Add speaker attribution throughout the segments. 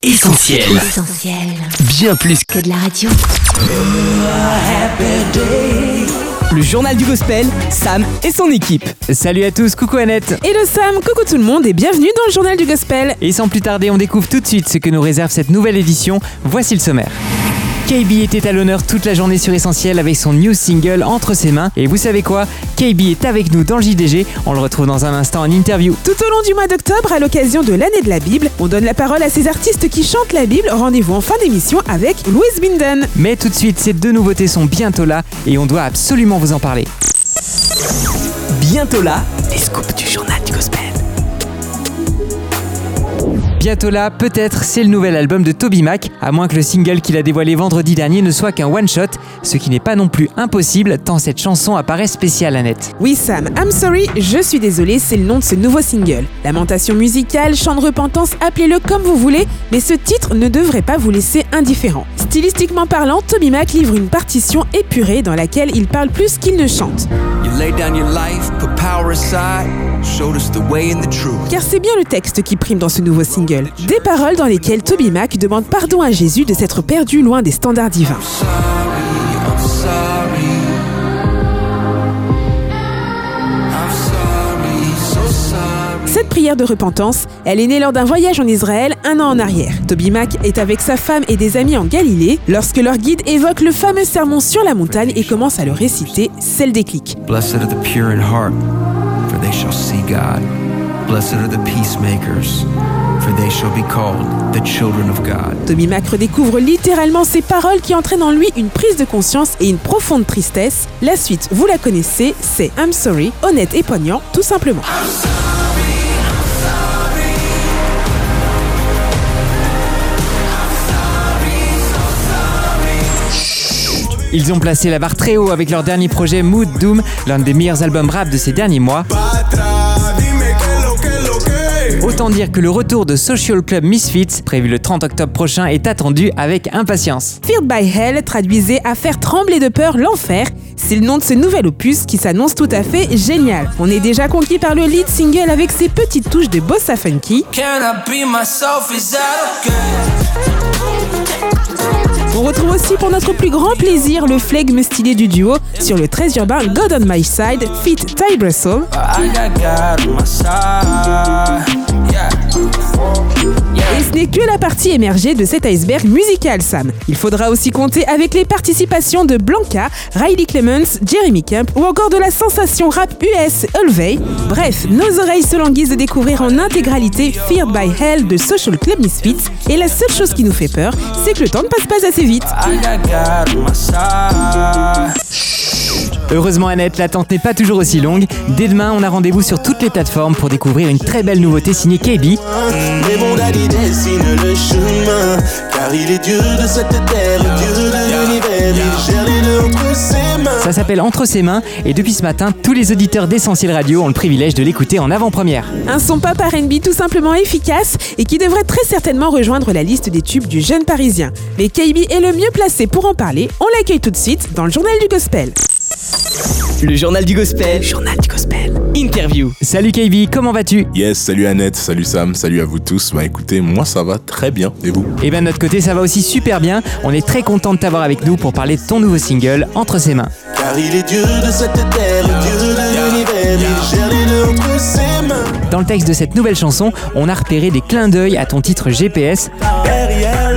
Speaker 1: Essentiel.
Speaker 2: Essentiel.
Speaker 1: Bien plus
Speaker 2: Que de la radio.
Speaker 3: Le journal du gospel, Sam et son équipe.
Speaker 4: Salut à tous, coucou Annette
Speaker 3: Hello Sam, coucou tout le monde et bienvenue dans le journal du gospel.
Speaker 4: Et sans plus tarder, on découvre tout de suite ce que nous réserve cette nouvelle édition. Voici le sommaire. KB était à l'honneur toute la journée sur Essentiel avec son new single entre ses mains. Et vous savez quoi? KB est avec nous dans le JDG. On le retrouve dans un instant en interview.
Speaker 3: Tout au long du mois d'octobre, à l'occasion de l'année de la Bible, on donne la parole à ces artistes qui chantent la Bible. Rendez-vous en fin d'émission avec Louise Binden.
Speaker 4: Mais tout de suite, ces deux nouveautés sont bientôt là et on doit absolument vous en parler.
Speaker 3: Bientôt là, les scoops du journal du gospel.
Speaker 4: Bientôt là, peut-être, c'est le nouvel album de Toby Mac, à moins que le single qu'il a dévoilé vendredi dernier ne soit qu'un one-shot, ce qui n'est pas non plus impossible tant cette chanson apparaît spéciale à net.
Speaker 3: Oui Sam, I'm sorry, je suis désolé, c'est le nom de ce nouveau single. Lamentation musicale, chant de repentance, appelez-le comme vous voulez, mais ce titre ne devrait pas vous laisser indifférent. Stylistiquement parlant, Toby Mac livre une partition épurée dans laquelle il parle plus qu'il ne chante.
Speaker 5: You laid down your life, put power aside, showed us the way and the truth.
Speaker 3: Car c'est bien le texte qui prime dans ce nouveau single. Des paroles dans lesquelles Toby Mac demande pardon à Jésus de s'être perdu loin des standards divins.
Speaker 5: Sorry, I'm sorry.
Speaker 3: Prière de repentance, elle est née lors d'un voyage en Israël un an en arrière. Toby Mac est avec sa femme et des amis en Galilée lorsque leur guide évoque le fameux sermon sur la montagne et commence à le réciter, c'est le déclic.
Speaker 5: Blessed are the pure in heart, for they shall see God. Blessed are the peacemakers, for they shall be called the children of God.
Speaker 3: Toby Mac redécouvre littéralement ces paroles qui entraînent en lui une prise de conscience et une profonde tristesse. La suite, vous la connaissez, c'est I'm sorry, honnête et poignant, tout simplement.
Speaker 4: Ils ont placé la barre très haut avec leur dernier projet Mood Doom, l'un des meilleurs albums rap de ces derniers mois. Autant dire que le retour de Social Club Misfits, prévu le 30 octobre prochain, est attendu avec impatience.
Speaker 3: Feared by Hell traduisait à faire trembler de peur l'enfer. C'est le nom de ce nouvel opus qui s'annonce tout à fait génial. On est déjà conquis par le lead single avec ses petites touches de bossa funky.
Speaker 5: Can I be myself? Is that okay?
Speaker 3: On retrouve aussi pour notre plus grand plaisir le flegme stylé du duo sur le très urbain God on My Side, fit Ty.
Speaker 5: Yeah.
Speaker 3: Et ce n'est que la partie émergée de cet iceberg musical, Sam. Il faudra aussi compter avec les participations de Blanca, Riley Clemens, Jeremy Camp ou encore de la sensation rap US Ulvey. Bref, nos oreilles se languissent de découvrir en intégralité Feared by Hell de Social Club Misfits. Et la seule chose qui nous fait peur, c'est que le temps ne passe pas assez vite.
Speaker 4: Heureusement Annette, l'attente n'est pas toujours aussi longue. Dès demain, on a rendez-vous sur toutes les plateformes pour découvrir une très belle nouveauté signée KB.
Speaker 6: Mais mon daddy dessine le chemin Car il est Dieu de cette terre, Dieu de l'univers Il gère les deux entre ses mains
Speaker 4: Ça s'appelle Entre ses mains et depuis ce matin, tous les auditeurs d'Essentiel Radio ont le privilège de l'écouter en avant-première.
Speaker 3: Un son pop R&B tout simplement efficace et qui devrait très certainement rejoindre la liste des tubes du jeune parisien. Mais KB est le mieux placé pour en parler. On l'accueille tout de suite dans le journal du gospel.
Speaker 1: Le journal du gospel. Journal du gospel. Interview.
Speaker 4: Salut KB, comment vas-tu?
Speaker 7: Yes, salut Annette, salut Sam, salut à vous tous. Bah écoutez, moi ça va très bien. Et vous?
Speaker 4: Eh bien de notre côté, ça va aussi super bien. On est très content de t'avoir avec nous pour parler de ton nouveau single Entre ses mains.
Speaker 6: Car il est Dieu de cette terre, Dieu de l'univers Il gère les deux entre ses mains
Speaker 4: Dans le texte de cette nouvelle chanson, on a repéré des clins d'œil à ton titre GPS.
Speaker 6: Derrière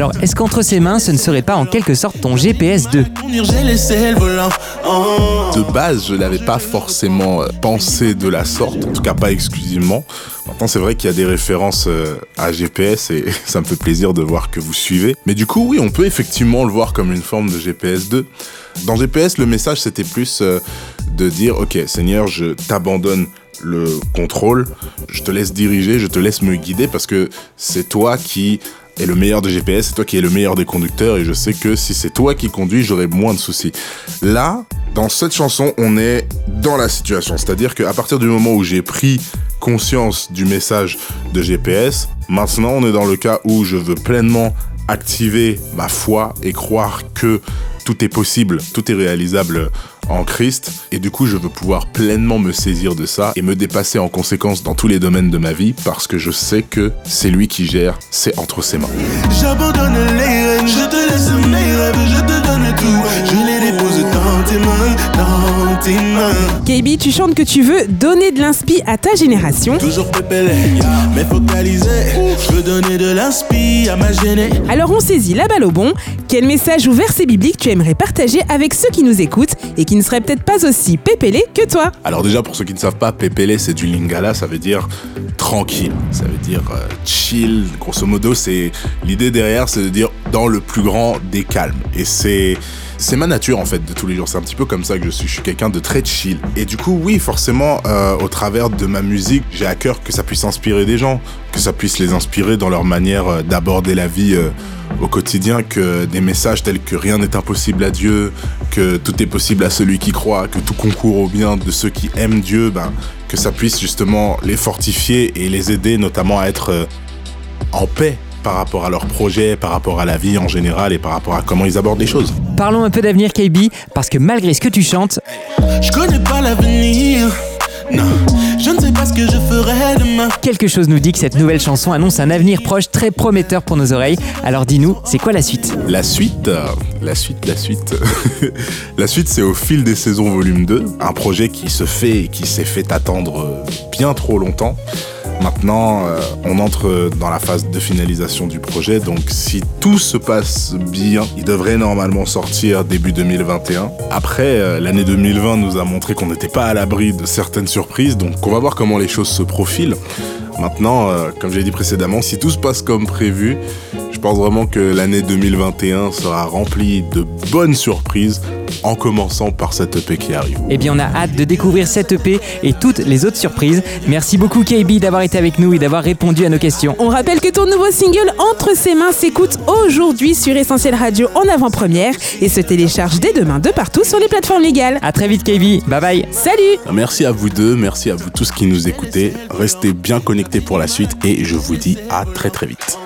Speaker 4: Alors, est-ce qu'entre ses mains, ce ne serait pas en quelque sorte ton GPS 2
Speaker 6: Conduire, j'ai laissé le volant Oh.
Speaker 7: De base, je l'avais pas forcément euh, pensé de la sorte, en tout cas pas exclusivement. Maintenant, c'est vrai qu'il y a des références euh, à GPS et ça me fait plaisir de voir que vous suivez. Mais du coup, oui, on peut effectivement le voir comme une forme de GPS 2. Dans GPS, le message c'était plus euh, de dire OK, Seigneur, je t'abandonne le contrôle, je te laisse diriger, je te laisse me guider parce que c'est toi qui est le meilleur des GPS, c'est toi qui es le meilleur des conducteurs et je sais que si c'est toi qui conduis, j'aurai moins de soucis. Là, dans cette chanson, on est dans la situation, c'est-à-dire qu'à partir du moment où j'ai pris conscience du message de GPS, maintenant on est dans le cas où je veux pleinement activer ma foi et croire que tout est possible, tout est réalisable en Christ. Et du coup, je veux pouvoir pleinement me saisir de ça et me dépasser en conséquence dans tous les domaines de ma vie parce que je sais que c'est lui qui gère, c'est entre ses mains.
Speaker 6: Rênes, je te laisse mes rêves, je te donne tout. Je les dépose dans tes mains, dans tes mains.
Speaker 3: KB, tu chantes que tu veux donner de l'inspi à ta génération.
Speaker 6: Toujours pépélé, mais focalisé. Je veux donner de l'inspi à ma gênée.
Speaker 3: Alors on saisit la balle au bon. Quel message ou verset biblique tu aimerais partager avec ceux qui nous écoutent et qui ne seraient peut-être pas aussi pépélés que toi?
Speaker 7: Alors déjà, pour ceux qui ne savent pas, pépélé, c'est du lingala, ça veut dire tranquille, ça veut dire euh, chill. Grosso modo, c'est l'idée derrière, c'est de dire dans le plus grand des calmes. Et c'est c'est ma nature en fait de tous les jours. C'est un petit peu comme ça que je suis. Je suis quelqu'un de très chill. Et du coup, oui, forcément, euh, au travers de ma musique, j'ai à cœur que ça puisse inspirer des gens, que ça puisse les inspirer dans leur manière euh, d'aborder la vie euh, au quotidien, que des messages tels que rien n'est impossible à Dieu, que tout est possible à celui qui croit, que tout concourt au bien de ceux qui aiment Dieu, ben, que ça puisse justement les fortifier et les aider notamment à être en paix par rapport à leurs projets, par rapport à la vie en général et par rapport à comment ils abordent les choses.
Speaker 4: Parlons un peu d'avenir KB, parce que malgré ce que tu chantes,
Speaker 6: Je connais pas l'avenir. Non, je ne sais pas ce que je ferai demain.
Speaker 4: quelque chose nous dit que cette nouvelle chanson annonce un avenir proche très prometteur pour nos oreilles. Alors dis-nous, c'est quoi la suite?
Speaker 7: La suite, euh, la suite, la suite. la suite, c'est au fil des saisons volume 2, un projet qui se fait et qui s'est fait attendre euh, bien trop longtemps. Maintenant, euh, on entre dans la phase de finalisation du projet, donc si tout se passe bien, il devrait normalement sortir début 2021. Après, euh, l'année 2020 nous a montré qu'on n'était pas à l'abri de certaines surprises, donc on va voir comment les choses se profilent. Maintenant, euh, comme j'ai dit précédemment, si tout se passe comme prévu, pense vraiment que l'année 2021 sera remplie de bonnes surprises, en commençant par cette EP qui arrive.
Speaker 4: Eh bien, on a hâte de découvrir cette EP et toutes les autres surprises. Merci beaucoup KB d'avoir été avec nous et d'avoir répondu à nos questions.
Speaker 3: On rappelle que ton nouveau single Entre ses mains s'écoute aujourd'hui sur Essentiel Radio en avant-première et se télécharge dès demain de partout sur les plateformes légales.
Speaker 4: À très vite KB, bye bye
Speaker 3: Salut
Speaker 7: Merci à vous deux, merci à vous tous qui nous écoutez. Restez bien connectés pour la suite et je vous dis à très très vite.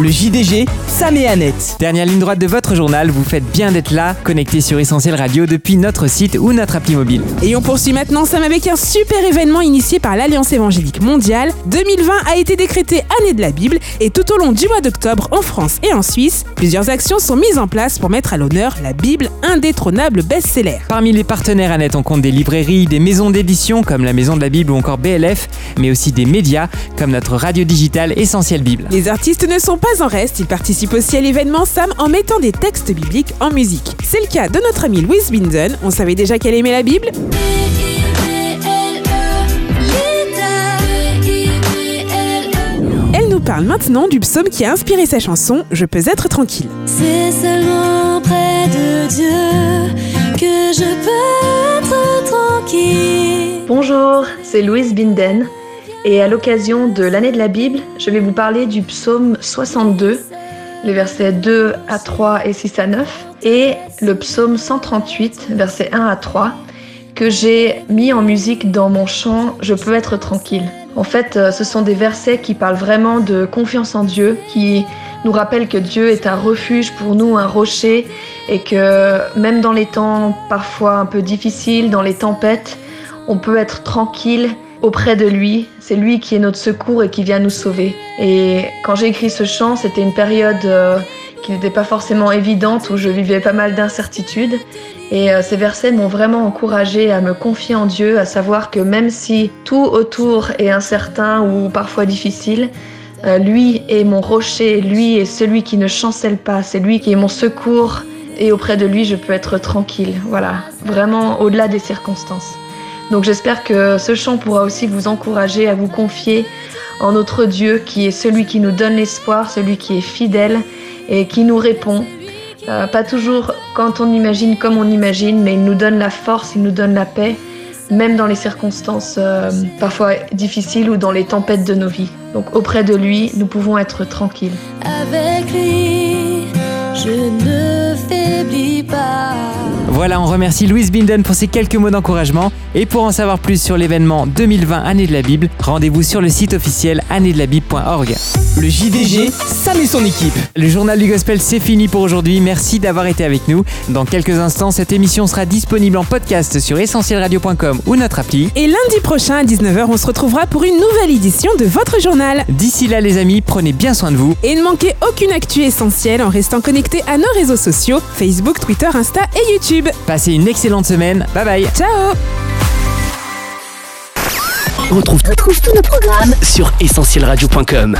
Speaker 1: Le JDG, Sam et Annette.
Speaker 4: Dernière ligne droite de votre journal, vous faites bien d'être là, connecté sur Essentiel Radio depuis notre site ou notre appli mobile.
Speaker 3: Et on poursuit maintenant Sam avec un super événement initié par l'Alliance évangélique mondiale. 2020 a été décrété année de la Bible et tout au long du mois d'octobre en France et en Suisse, plusieurs actions sont mises en place pour mettre à l'honneur la Bible indétrônable best-seller.
Speaker 4: Parmi les partenaires Annette, on compte des librairies, des maisons d'édition comme la Maison de la Bible ou encore BLF, mais aussi des médias comme notre radio digitale Essentiel Bible.
Speaker 3: Les artistes ne sont pas en reste, ils participent aussi à l'événement Sam en mettant des textes bibliques en musique. C'est le cas de notre ami Louise Binden. On savait déjà qu'elle aimait la Bible Elle nous parle maintenant du psaume qui a inspiré sa chanson Je peux être tranquille.
Speaker 2: C'est seulement près de Dieu que je peux être tranquille.
Speaker 8: Bonjour, c'est Louise Binden et à l'occasion de l'année de la Bible, je vais vous parler du psaume 62, les versets 2 à 3 et 6 à 9, et le psaume 138, versets 1 à 3, que j'ai mis en musique dans mon chant Je peux être tranquille. En fait, euh, ce sont des versets qui parlent vraiment de confiance en Dieu, qui nous rappellent que Dieu est un refuge pour nous, un rocher, et que même dans les temps parfois un peu difficiles, dans les tempêtes, on peut être tranquille auprès de lui. C'est lui qui est notre secours et qui vient nous sauver. Et quand j'ai écrit ce chant, c'était une période euh, qui n'était pas forcément évidente, où je vivais pas mal d'incertitudes. Et euh, ces versets m'ont vraiment encouragé à me confier en Dieu, à savoir que même si tout autour est incertain ou parfois difficile, euh, lui est mon rocher, lui est celui qui ne chancelle pas, c'est lui qui est mon secours. Et auprès de lui, je peux être tranquille. Voilà, vraiment au-delà des circonstances. Donc j'espère que ce chant pourra aussi vous encourager à vous confier en notre Dieu qui est celui qui nous donne l'espoir, celui qui est fidèle et qui nous répond. Euh, pas toujours quand on imagine comme on imagine, mais il nous donne la force, il nous donne la paix, même dans les circonstances euh, parfois difficiles ou dans les tempêtes de nos vies. Donc auprès de lui, nous pouvons être tranquilles.
Speaker 2: Avec lui, je ne faiblis pas.
Speaker 4: Voilà, on remercie Louise Binden pour ces quelques mots d'encouragement. Et pour en savoir plus sur l'événement 2020 Année de la Bible, rendez-vous sur le site officiel annéedelabib.org.
Speaker 1: Le JDG, Sam et son équipe.
Speaker 4: Le journal du gospel, c'est fini pour aujourd'hui. Merci d'avoir été avec nous. Dans quelques instants, cette émission sera disponible en podcast sur essentielradio.com ou notre appli.
Speaker 3: Et lundi prochain à 19h, on se retrouvera pour une nouvelle édition de votre journal.
Speaker 4: D'ici là, les amis, prenez bien soin de vous.
Speaker 3: Et ne manquez aucune actu essentielle en restant connecté à nos réseaux sociaux Facebook, Twitter, Insta et YouTube.
Speaker 4: Passez une excellente semaine. Bye bye.
Speaker 3: Ciao
Speaker 1: On
Speaker 9: retrouve, tous nos programmes
Speaker 1: sur essentielradio.com.